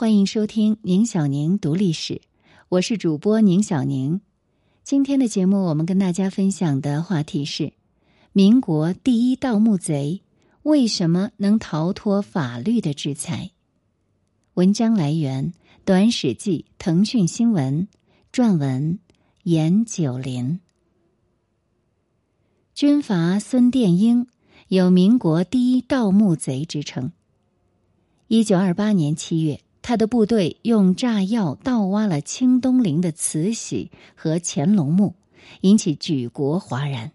欢迎收听宁小宁读历史，我是主播宁小宁。今天的节目，我们跟大家分享的话题是：民国第一盗墓贼为什么能逃脱法律的制裁？文章来源：短史记、腾讯新闻，撰文：严九林。军阀孙殿英有“民国第一盗墓贼”之称。一九二八年七月。他的部队用炸药盗挖了清东陵的慈禧和乾隆墓，引起举国哗然。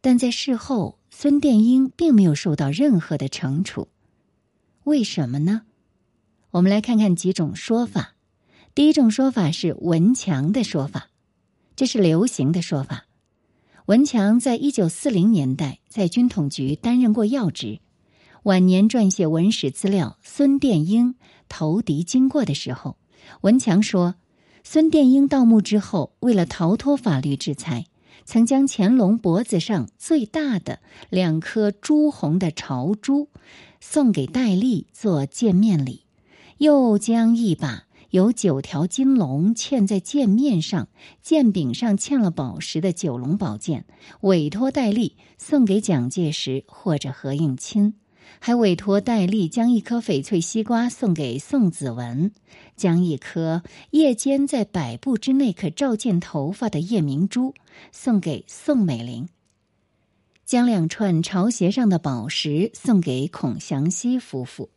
但在事后，孙殿英并没有受到任何的惩处，为什么呢？我们来看看几种说法。第一种说法是文强的说法，这是流行的说法。文强在一九四零年代在军统局担任过要职。晚年撰写文史资料《孙殿英投敌经过》的时候，文强说，孙殿英盗墓之后，为了逃脱法律制裁，曾将乾隆脖子上最大的两颗朱红的朝珠送给戴笠做见面礼，又将一把有九条金龙嵌在剑面上、剑柄上嵌了宝石的九龙宝剑委托戴笠送给蒋介石或者何应钦。还委托戴笠将一颗翡翠西瓜送给宋子文，将一颗夜间在百步之内可照见头发的夜明珠送给宋美龄，将两串朝鞋上的宝石送给孔祥熙夫妇。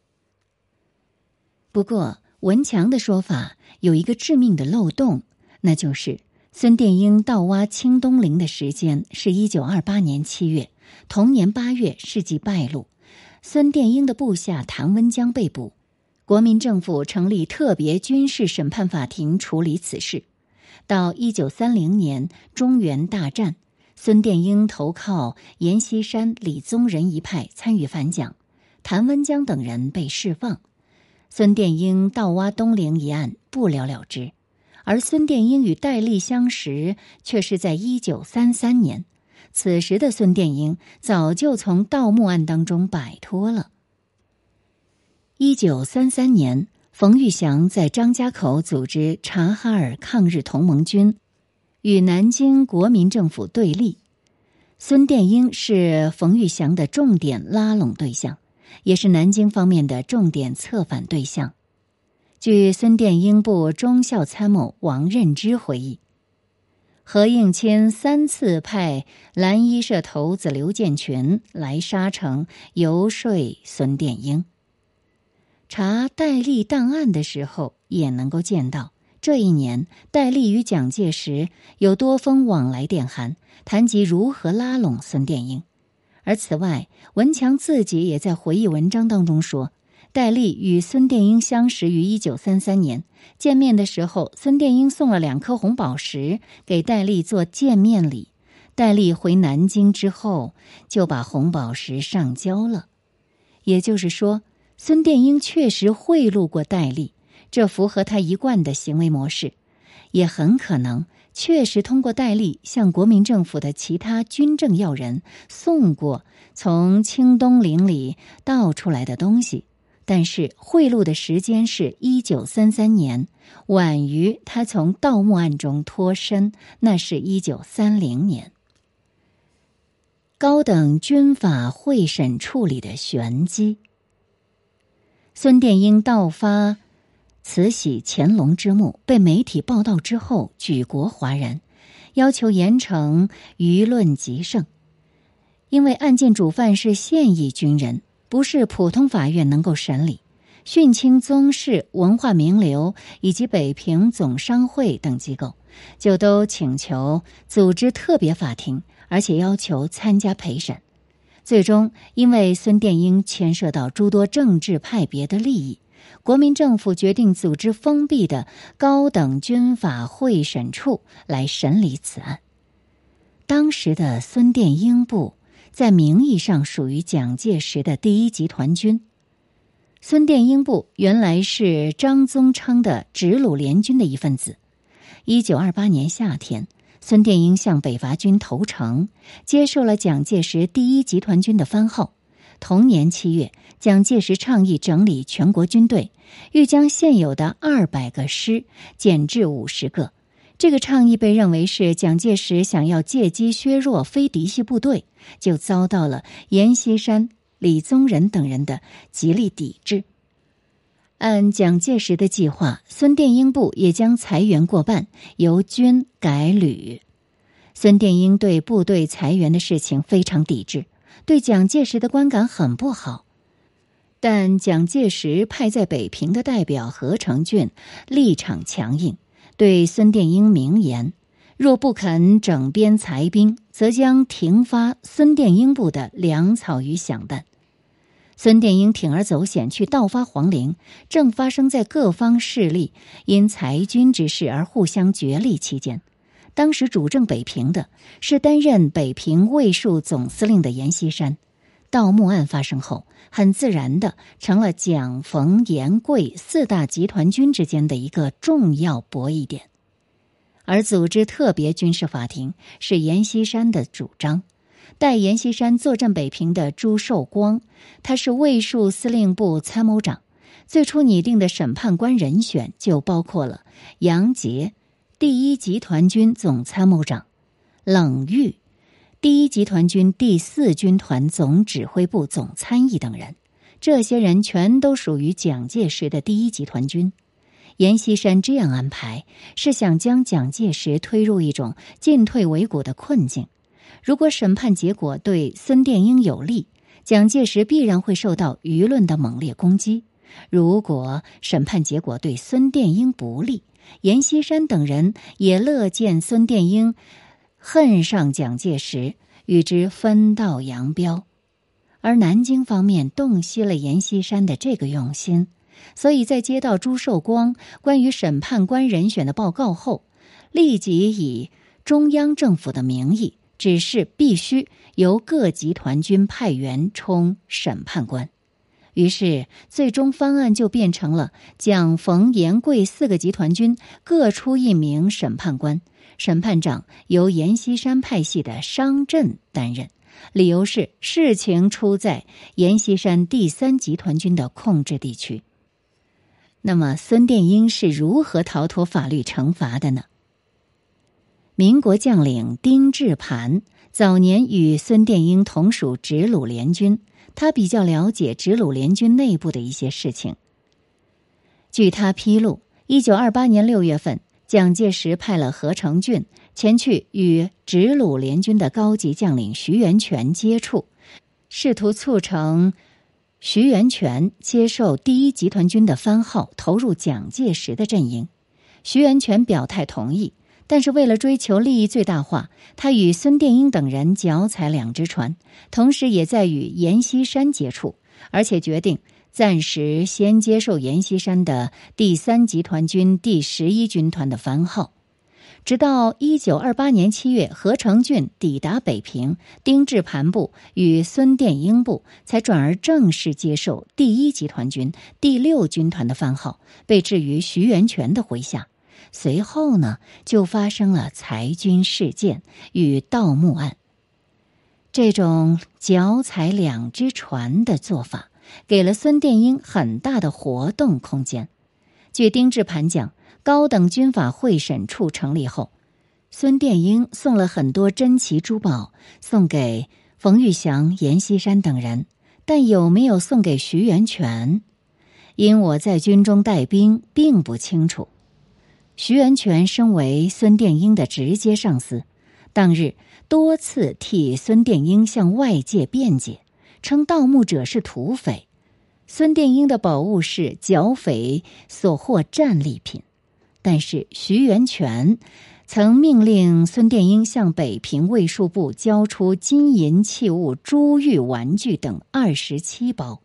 不过，文强的说法有一个致命的漏洞，那就是孙殿英盗挖清东陵的时间是一九二八年七月，同年八月事迹败露。孙殿英的部下谭温江被捕，国民政府成立特别军事审判法庭处理此事。到一九三零年中原大战，孙殿英投靠阎锡山、李宗仁一派，参与反蒋，谭温江等人被释放。孙殿英盗挖东陵一案不了了之，而孙殿英与戴笠相识却是在一九三三年。此时的孙殿英早就从盗墓案当中摆脱了。一九三三年，冯玉祥在张家口组织察哈尔抗日同盟军，与南京国民政府对立。孙殿英是冯玉祥的重点拉拢对象，也是南京方面的重点策反对象。据孙殿英部中校参谋王任之回忆。何应钦三次派蓝衣社头子刘建群来沙城游说孙殿英。查戴笠档案的时候，也能够见到，这一年戴笠与蒋介石有多封往来电函，谈及如何拉拢孙殿英。而此外，文强自己也在回忆文章当中说。戴笠与孙殿英相识于一九三三年，见面的时候，孙殿英送了两颗红宝石给戴笠做见面礼。戴笠回南京之后，就把红宝石上交了。也就是说，孙殿英确实贿赂过戴笠，这符合他一贯的行为模式，也很可能确实通过戴笠向国民政府的其他军政要人送过从清东陵里盗出来的东西。但是贿赂的时间是一九三三年，晚于他从盗墓案中脱身，那是一九三零年。高等军法会审处理的玄机。孙殿英盗发慈禧、乾隆之墓被媒体报道之后，举国哗然，要求严惩，舆论极盛，因为案件主犯是现役军人。不是普通法院能够审理，训清宗室、文化名流以及北平总商会等机构，就都请求组织特别法庭，而且要求参加陪审。最终，因为孙殿英牵涉到诸多政治派别的利益，国民政府决定组织封闭的高等军法会审处来审理此案。当时的孙殿英部。在名义上属于蒋介石的第一集团军，孙殿英部原来是张宗昌的直鲁联军的一份子。一九二八年夏天，孙殿英向北伐军投诚，接受了蒋介石第一集团军的番号。同年七月，蒋介石倡议整理全国军队，欲将现有的二百个师减至五十个。这个倡议被认为是蒋介石想要借机削弱非嫡系部队，就遭到了阎锡山、李宗仁等人的极力抵制。按蒋介石的计划，孙殿英部也将裁员过半，由军改旅。孙殿英对部队裁员的事情非常抵制，对蒋介石的观感很不好。但蒋介石派在北平的代表何成俊立场强硬。对孙殿英明言：若不肯整编裁兵，则将停发孙殿英部的粮草与饷弹。孙殿英铤而走险去盗发皇陵，正发生在各方势力因裁军之事而互相角力期间。当时主政北平的是担任北平卫戍总司令的阎锡山。盗墓案发生后，很自然的成了蒋、冯、阎、桂四大集团军之间的一个重要博弈点。而组织特别军事法庭是阎锡山的主张。代阎锡山坐镇北平的朱寿光，他是卫戍司令部参谋长，最初拟定的审判官人选就包括了杨杰，第一集团军总参谋长，冷玉。第一集团军第四军团总指挥部总参议等人，这些人全都属于蒋介石的第一集团军。阎锡山这样安排，是想将蒋介石推入一种进退维谷的困境。如果审判结果对孙殿英有利，蒋介石必然会受到舆论的猛烈攻击；如果审判结果对孙殿英不利，阎锡山等人也乐见孙殿英。恨上蒋介石，与之分道扬镳，而南京方面洞悉了阎锡山的这个用心，所以在接到朱寿光关于审判官人选的报告后，立即以中央政府的名义指示必须由各集团军派员充审判官。于是，最终方案就变成了蒋、冯、阎、桂四个集团军各出一名审判官。审判长由阎锡山派系的商震担任，理由是事情出在阎锡山第三集团军的控制地区。那么，孙殿英是如何逃脱法律惩罚的呢？民国将领丁志磐早年与孙殿英同属直鲁联军，他比较了解直鲁联军内部的一些事情。据他披露，一九二八年六月份。蒋介石派了何成俊前去与直鲁联军的高级将领徐源泉接触，试图促成徐源泉接受第一集团军的番号，投入蒋介石的阵营。徐源泉表态同意，但是为了追求利益最大化，他与孙殿英等人脚踩两只船，同时也在与阎锡山接触，而且决定。暂时先接受阎锡山的第三集团军第十一军团的番号，直到一九二八年七月，何成俊抵达北平，丁志磐部与孙殿英部才转而正式接受第一集团军第六军团的番号，被置于徐源泉的麾下。随后呢，就发生了裁军事件与盗墓案。这种脚踩两只船的做法。给了孙殿英很大的活动空间。据丁志磐讲，高等军法会审处成立后，孙殿英送了很多珍奇珠宝送给冯玉祥、阎锡山等人，但有没有送给徐源泉？因我在军中带兵，并不清楚。徐源泉身为孙殿英的直接上司，当日多次替孙殿英向外界辩解。称盗墓者是土匪，孙殿英的宝物是剿匪所获战利品。但是徐源泉曾命令孙殿英向北平卫戍部交出金银器物、珠玉玩具等二十七包，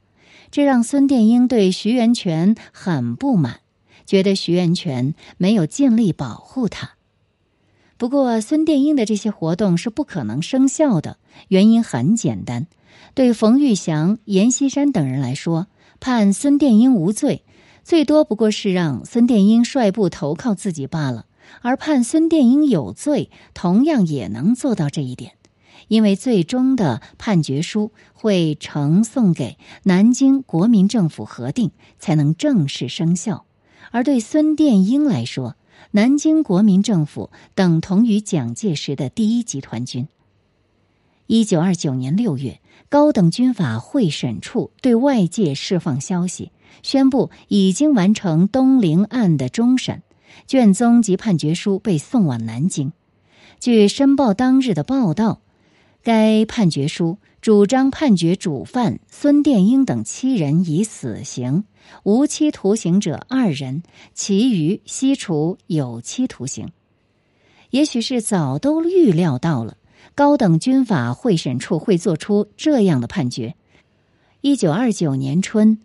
这让孙殿英对徐源泉很不满，觉得徐源泉没有尽力保护他。不过，孙殿英的这些活动是不可能生效的，原因很简单。对冯玉祥、阎锡山等人来说，判孙殿英无罪，最多不过是让孙殿英率部投靠自己罢了；而判孙殿英有罪，同样也能做到这一点。因为最终的判决书会呈送给南京国民政府核定，才能正式生效。而对孙殿英来说，南京国民政府等同于蒋介石的第一集团军。一九二九年六月，高等军法会审处对外界释放消息，宣布已经完成东陵案的终审，卷宗及判决书被送往南京。据《申报》当日的报道，该判决书主张判决主犯孙殿英等七人以死刑，无期徒刑者二人，其余悉处有期徒刑。也许是早都预料到了。高等军法会审处会做出这样的判决。一九二九年春，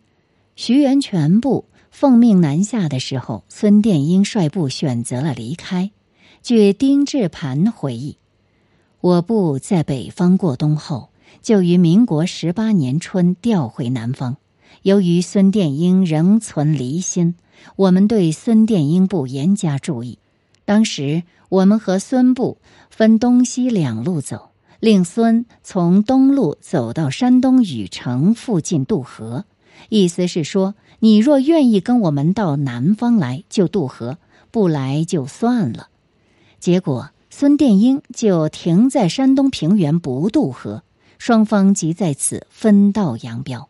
徐源泉部奉命南下的时候，孙殿英率部选择了离开。据丁志盘回忆，我部在北方过冬后，就于民国十八年春调回南方。由于孙殿英仍存离心，我们对孙殿英部严加注意。当时我们和孙部分东西两路走，令孙从东路走到山东禹城附近渡河，意思是说，你若愿意跟我们到南方来，就渡河；不来就算了。结果孙殿英就停在山东平原不渡河，双方即在此分道扬镳。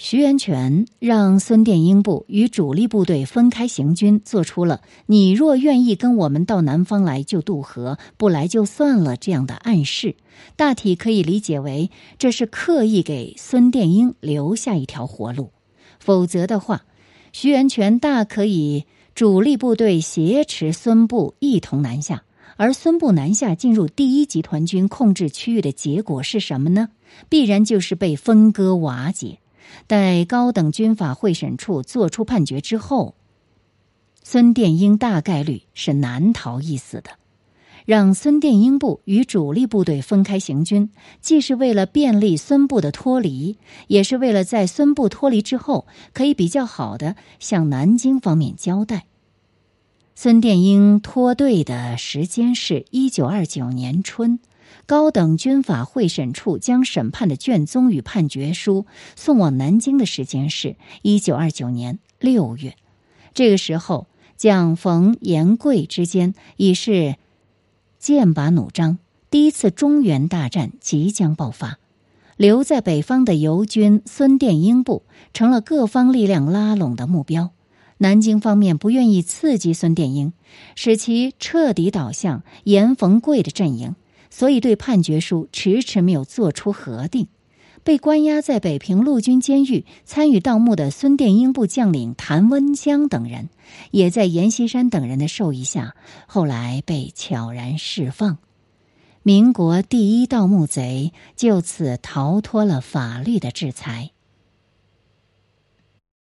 徐源泉让孙殿英部与主力部队分开行军，做出了“你若愿意跟我们到南方来，就渡河；不来就算了”这样的暗示。大体可以理解为，这是刻意给孙殿英留下一条活路。否则的话，徐源泉大可以主力部队挟持孙部一同南下，而孙部南下进入第一集团军控制区域的结果是什么呢？必然就是被分割瓦解。待高等军法会审处作出判决之后，孙殿英大概率是难逃一死的。让孙殿英部与主力部队分开行军，既是为了便利孙部的脱离，也是为了在孙部脱离之后，可以比较好的向南京方面交代。孙殿英脱队的时间是一九二九年春。高等军法会审处将审判的卷宗与判决书送往南京的时间是一九二九年六月。这个时候，蒋冯阎贵之间已是剑拔弩张，第一次中原大战即将爆发。留在北方的游军孙殿英部成了各方力量拉拢的目标。南京方面不愿意刺激孙殿英，使其彻底倒向阎冯贵的阵营。所以，对判决书迟迟没有做出核定。被关押在北平陆军监狱参与盗墓的孙殿英部将领谭温江等人，也在阎锡山等人的授意下，后来被悄然释放。民国第一盗墓贼就此逃脱了法律的制裁。